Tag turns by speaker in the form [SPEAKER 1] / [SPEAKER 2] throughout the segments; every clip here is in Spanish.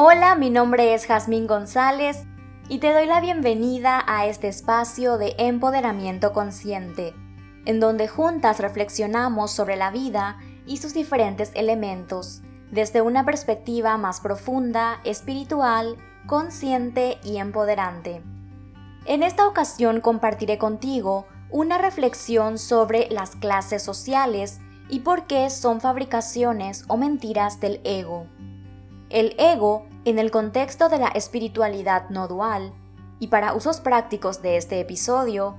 [SPEAKER 1] Hola, mi nombre es Jazmín González y te doy la bienvenida a este espacio de empoderamiento consciente, en donde juntas reflexionamos sobre la vida y sus diferentes elementos, desde una perspectiva más profunda, espiritual, consciente y empoderante. En esta ocasión compartiré contigo una reflexión sobre las clases sociales y por qué son fabricaciones o mentiras del ego. El ego, en el contexto de la espiritualidad no dual, y para usos prácticos de este episodio,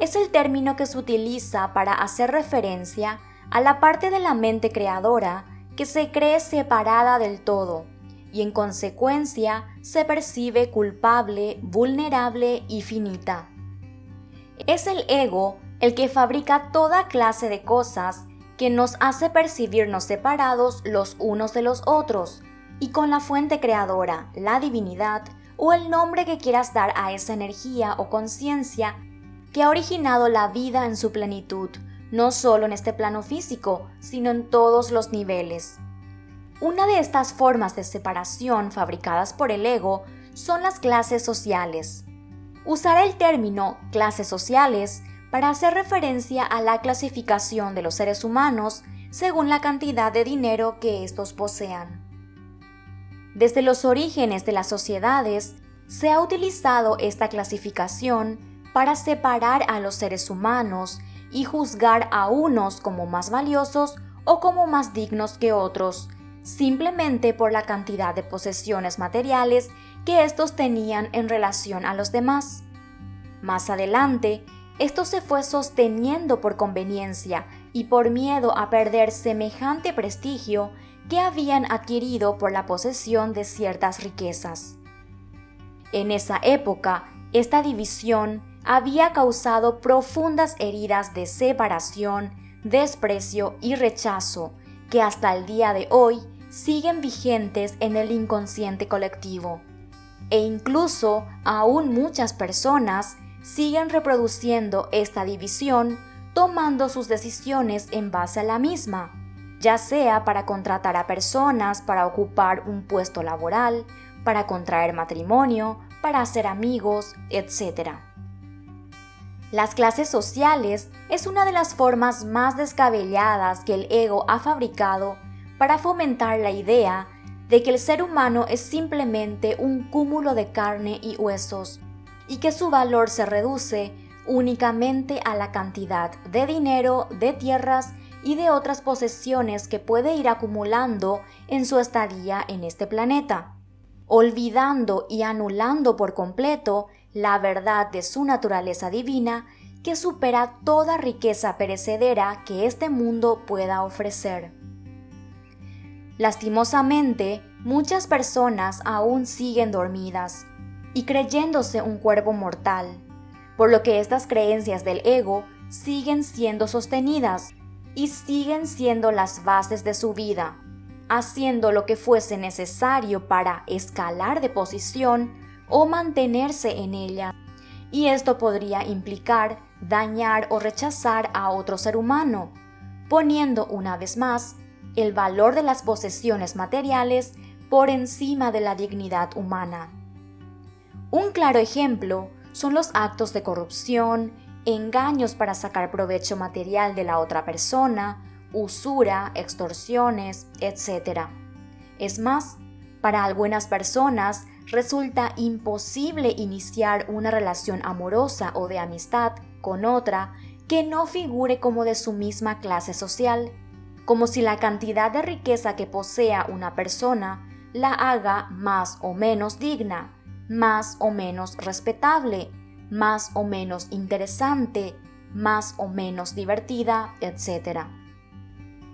[SPEAKER 1] es el término que se utiliza para hacer referencia a la parte de la mente creadora que se cree separada del todo y en consecuencia se percibe culpable, vulnerable y finita. Es el ego el que fabrica toda clase de cosas que nos hace percibirnos separados los unos de los otros y con la fuente creadora, la divinidad o el nombre que quieras dar a esa energía o conciencia que ha originado la vida en su plenitud, no solo en este plano físico, sino en todos los niveles. Una de estas formas de separación fabricadas por el ego son las clases sociales. Usaré el término clases sociales para hacer referencia a la clasificación de los seres humanos según la cantidad de dinero que estos posean. Desde los orígenes de las sociedades se ha utilizado esta clasificación para separar a los seres humanos y juzgar a unos como más valiosos o como más dignos que otros, simplemente por la cantidad de posesiones materiales que estos tenían en relación a los demás. Más adelante, esto se fue sosteniendo por conveniencia y por miedo a perder semejante prestigio que habían adquirido por la posesión de ciertas riquezas. En esa época, esta división había causado profundas heridas de separación, desprecio y rechazo que hasta el día de hoy siguen vigentes en el inconsciente colectivo. E incluso aún muchas personas siguen reproduciendo esta división tomando sus decisiones en base a la misma, ya sea para contratar a personas para ocupar un puesto laboral, para contraer matrimonio, para hacer amigos, etc. Las clases sociales es una de las formas más descabelladas que el ego ha fabricado para fomentar la idea de que el ser humano es simplemente un cúmulo de carne y huesos y que su valor se reduce únicamente a la cantidad de dinero, de tierras y de otras posesiones que puede ir acumulando en su estadía en este planeta, olvidando y anulando por completo la verdad de su naturaleza divina que supera toda riqueza perecedera que este mundo pueda ofrecer. Lastimosamente, muchas personas aún siguen dormidas y creyéndose un cuerpo mortal, por lo que estas creencias del ego siguen siendo sostenidas y siguen siendo las bases de su vida, haciendo lo que fuese necesario para escalar de posición o mantenerse en ella. Y esto podría implicar dañar o rechazar a otro ser humano, poniendo una vez más el valor de las posesiones materiales por encima de la dignidad humana. Un claro ejemplo son los actos de corrupción, engaños para sacar provecho material de la otra persona, usura, extorsiones, etc. Es más, para algunas personas resulta imposible iniciar una relación amorosa o de amistad con otra que no figure como de su misma clase social como si la cantidad de riqueza que posea una persona la haga más o menos digna, más o menos respetable, más o menos interesante, más o menos divertida, etc.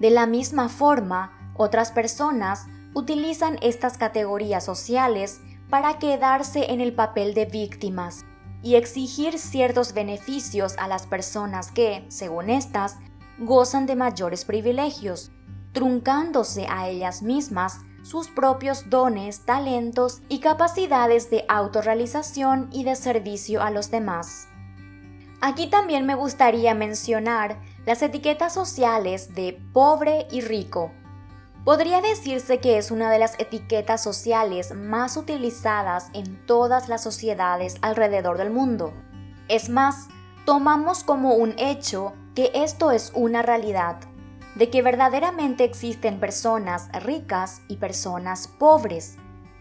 [SPEAKER 1] De la misma forma, otras personas utilizan estas categorías sociales para quedarse en el papel de víctimas y exigir ciertos beneficios a las personas que, según estas, gozan de mayores privilegios, truncándose a ellas mismas sus propios dones, talentos y capacidades de autorrealización y de servicio a los demás. Aquí también me gustaría mencionar las etiquetas sociales de pobre y rico. Podría decirse que es una de las etiquetas sociales más utilizadas en todas las sociedades alrededor del mundo. Es más, tomamos como un hecho que esto es una realidad, de que verdaderamente existen personas ricas y personas pobres.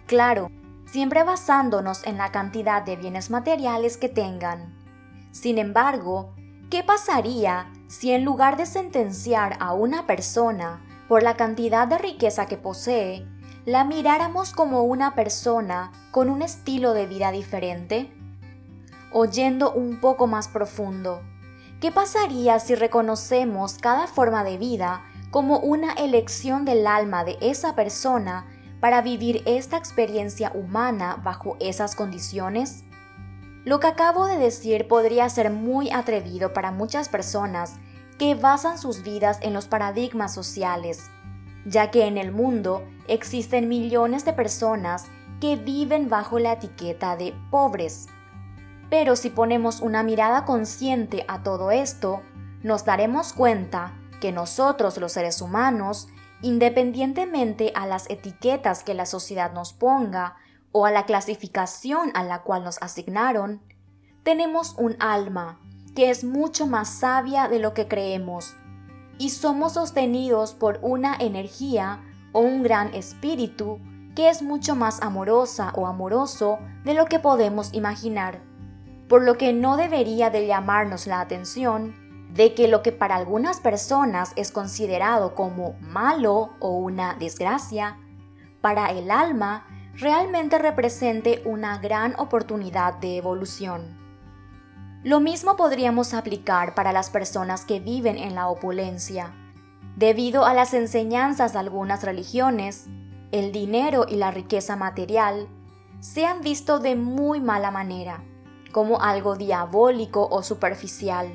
[SPEAKER 1] Claro, siempre basándonos en la cantidad de bienes materiales que tengan. Sin embargo, ¿qué pasaría si en lugar de sentenciar a una persona por la cantidad de riqueza que posee, la miráramos como una persona con un estilo de vida diferente? Oyendo un poco más profundo, ¿qué pasaría si reconocemos cada forma de vida como una elección del alma de esa persona para vivir esta experiencia humana bajo esas condiciones? Lo que acabo de decir podría ser muy atrevido para muchas personas que basan sus vidas en los paradigmas sociales, ya que en el mundo existen millones de personas que viven bajo la etiqueta de pobres. Pero si ponemos una mirada consciente a todo esto, nos daremos cuenta que nosotros los seres humanos, independientemente a las etiquetas que la sociedad nos ponga o a la clasificación a la cual nos asignaron, tenemos un alma que es mucho más sabia de lo que creemos, y somos sostenidos por una energía o un gran espíritu que es mucho más amorosa o amoroso de lo que podemos imaginar, por lo que no debería de llamarnos la atención de que lo que para algunas personas es considerado como malo o una desgracia, para el alma realmente represente una gran oportunidad de evolución. Lo mismo podríamos aplicar para las personas que viven en la opulencia. Debido a las enseñanzas de algunas religiones, el dinero y la riqueza material se han visto de muy mala manera, como algo diabólico o superficial,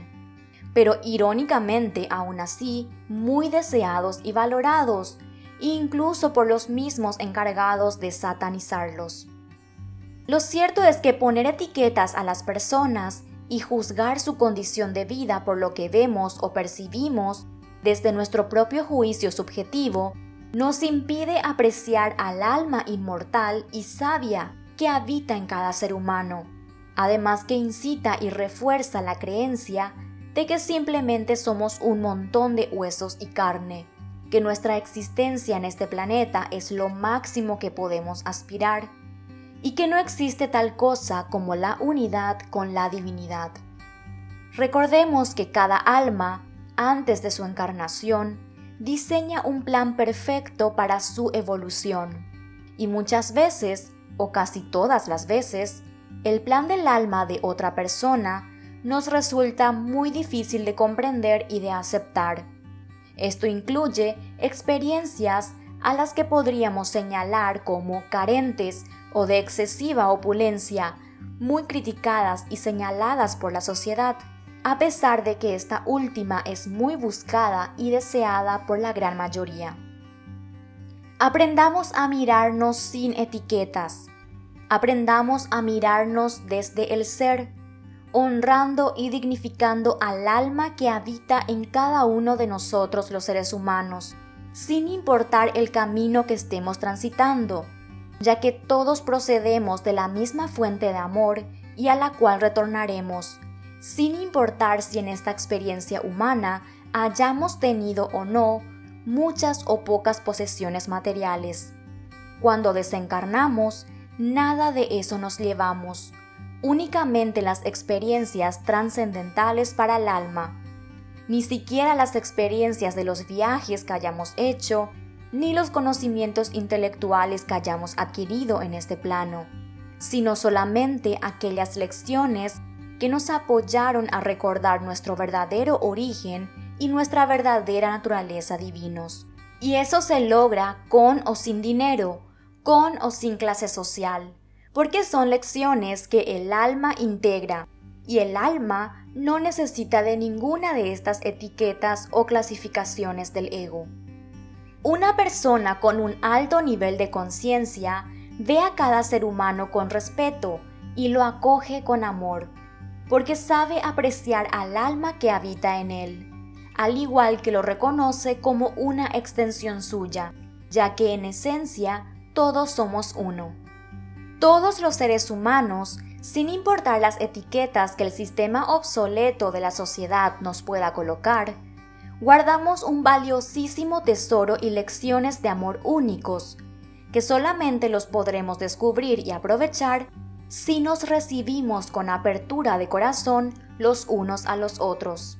[SPEAKER 1] pero irónicamente aún así muy deseados y valorados, incluso por los mismos encargados de satanizarlos. Lo cierto es que poner etiquetas a las personas y juzgar su condición de vida por lo que vemos o percibimos desde nuestro propio juicio subjetivo nos impide apreciar al alma inmortal y sabia que habita en cada ser humano, además que incita y refuerza la creencia de que simplemente somos un montón de huesos y carne, que nuestra existencia en este planeta es lo máximo que podemos aspirar y que no existe tal cosa como la unidad con la divinidad. Recordemos que cada alma, antes de su encarnación, diseña un plan perfecto para su evolución. Y muchas veces, o casi todas las veces, el plan del alma de otra persona nos resulta muy difícil de comprender y de aceptar. Esto incluye experiencias a las que podríamos señalar como carentes o de excesiva opulencia, muy criticadas y señaladas por la sociedad, a pesar de que esta última es muy buscada y deseada por la gran mayoría. Aprendamos a mirarnos sin etiquetas. Aprendamos a mirarnos desde el ser, honrando y dignificando al alma que habita en cada uno de nosotros los seres humanos, sin importar el camino que estemos transitando ya que todos procedemos de la misma fuente de amor y a la cual retornaremos, sin importar si en esta experiencia humana hayamos tenido o no muchas o pocas posesiones materiales. Cuando desencarnamos, nada de eso nos llevamos, únicamente las experiencias trascendentales para el alma, ni siquiera las experiencias de los viajes que hayamos hecho ni los conocimientos intelectuales que hayamos adquirido en este plano, sino solamente aquellas lecciones que nos apoyaron a recordar nuestro verdadero origen y nuestra verdadera naturaleza divinos. Y eso se logra con o sin dinero, con o sin clase social, porque son lecciones que el alma integra, y el alma no necesita de ninguna de estas etiquetas o clasificaciones del ego. Una persona con un alto nivel de conciencia ve a cada ser humano con respeto y lo acoge con amor, porque sabe apreciar al alma que habita en él, al igual que lo reconoce como una extensión suya, ya que en esencia todos somos uno. Todos los seres humanos, sin importar las etiquetas que el sistema obsoleto de la sociedad nos pueda colocar, guardamos un valiosísimo tesoro y lecciones de amor únicos, que solamente los podremos descubrir y aprovechar si nos recibimos con apertura de corazón los unos a los otros.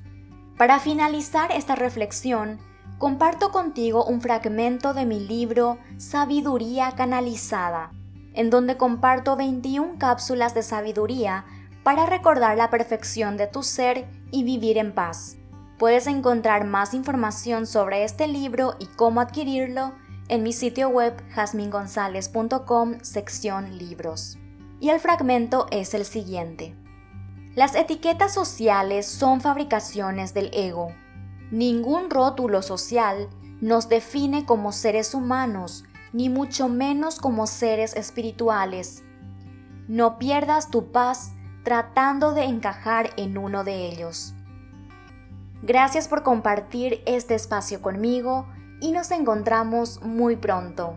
[SPEAKER 1] Para finalizar esta reflexión, comparto contigo un fragmento de mi libro Sabiduría Canalizada, en donde comparto 21 cápsulas de sabiduría para recordar la perfección de tu ser y vivir en paz. Puedes encontrar más información sobre este libro y cómo adquirirlo en mi sitio web jasmingonzalez.com sección libros. Y el fragmento es el siguiente. Las etiquetas sociales son fabricaciones del ego. Ningún rótulo social nos define como seres humanos, ni mucho menos como seres espirituales. No pierdas tu paz tratando de encajar en uno de ellos. Gracias por compartir este espacio conmigo y nos encontramos muy pronto.